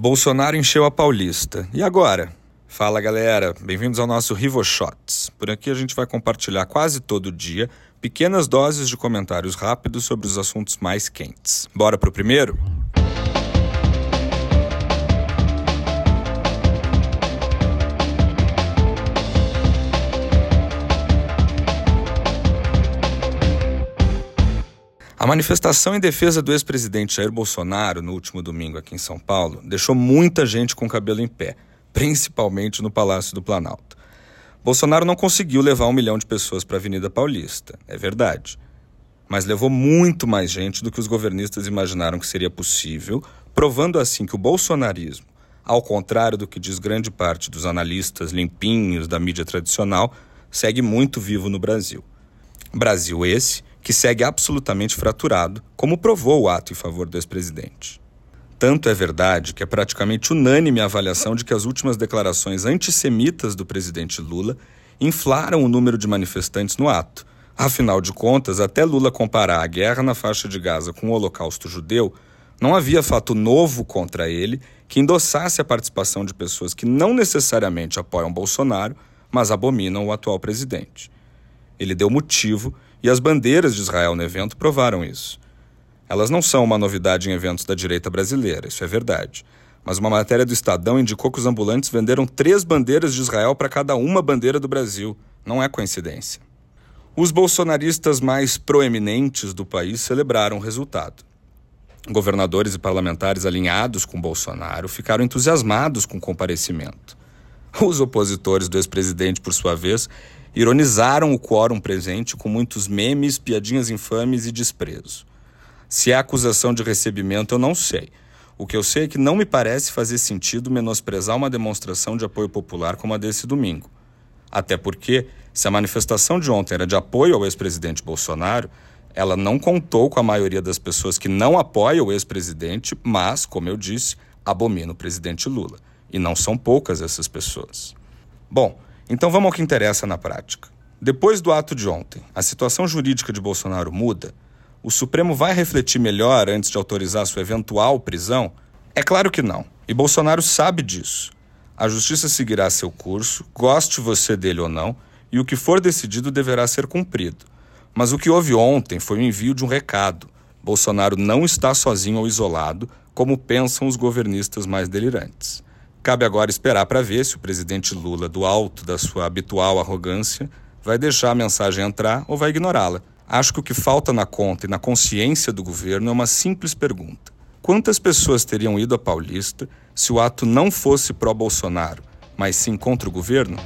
Bolsonaro encheu a Paulista. E agora? Fala galera, bem-vindos ao nosso Rivo Shots. Por aqui a gente vai compartilhar quase todo dia pequenas doses de comentários rápidos sobre os assuntos mais quentes. Bora pro primeiro? A manifestação em defesa do ex-presidente Jair Bolsonaro no último domingo aqui em São Paulo deixou muita gente com o cabelo em pé, principalmente no Palácio do Planalto. Bolsonaro não conseguiu levar um milhão de pessoas para a Avenida Paulista, é verdade. Mas levou muito mais gente do que os governistas imaginaram que seria possível, provando assim que o bolsonarismo, ao contrário do que diz grande parte dos analistas limpinhos da mídia tradicional, segue muito vivo no Brasil. Brasil esse que segue absolutamente fraturado, como provou o ato em favor do ex-presidente. Tanto é verdade que é praticamente unânime a avaliação de que as últimas declarações antissemitas do presidente Lula inflaram o número de manifestantes no ato. Afinal de contas, até Lula comparar a guerra na faixa de Gaza com o Holocausto judeu, não havia fato novo contra ele que endossasse a participação de pessoas que não necessariamente apoiam Bolsonaro, mas abominam o atual presidente. Ele deu motivo e as bandeiras de Israel no evento provaram isso. Elas não são uma novidade em eventos da direita brasileira, isso é verdade. Mas uma matéria do Estadão indicou que os ambulantes venderam três bandeiras de Israel para cada uma bandeira do Brasil. Não é coincidência. Os bolsonaristas mais proeminentes do país celebraram o resultado. Governadores e parlamentares alinhados com Bolsonaro ficaram entusiasmados com o comparecimento. Os opositores do ex-presidente, por sua vez, ironizaram o quórum presente com muitos memes, piadinhas infames e desprezo. Se é acusação de recebimento, eu não sei. O que eu sei é que não me parece fazer sentido menosprezar uma demonstração de apoio popular como a desse domingo. Até porque, se a manifestação de ontem era de apoio ao ex-presidente Bolsonaro, ela não contou com a maioria das pessoas que não apoiam o ex-presidente, mas, como eu disse, abomina o presidente Lula. E não são poucas essas pessoas. Bom, então vamos ao que interessa na prática. Depois do ato de ontem, a situação jurídica de Bolsonaro muda? O Supremo vai refletir melhor antes de autorizar sua eventual prisão? É claro que não, e Bolsonaro sabe disso. A justiça seguirá seu curso, goste você dele ou não, e o que for decidido deverá ser cumprido. Mas o que houve ontem foi o envio de um recado. Bolsonaro não está sozinho ou isolado, como pensam os governistas mais delirantes. Cabe agora esperar para ver se o presidente Lula, do alto da sua habitual arrogância, vai deixar a mensagem entrar ou vai ignorá-la. Acho que o que falta na conta e na consciência do governo é uma simples pergunta: quantas pessoas teriam ido a Paulista se o ato não fosse pró-Bolsonaro, mas sim contra o governo?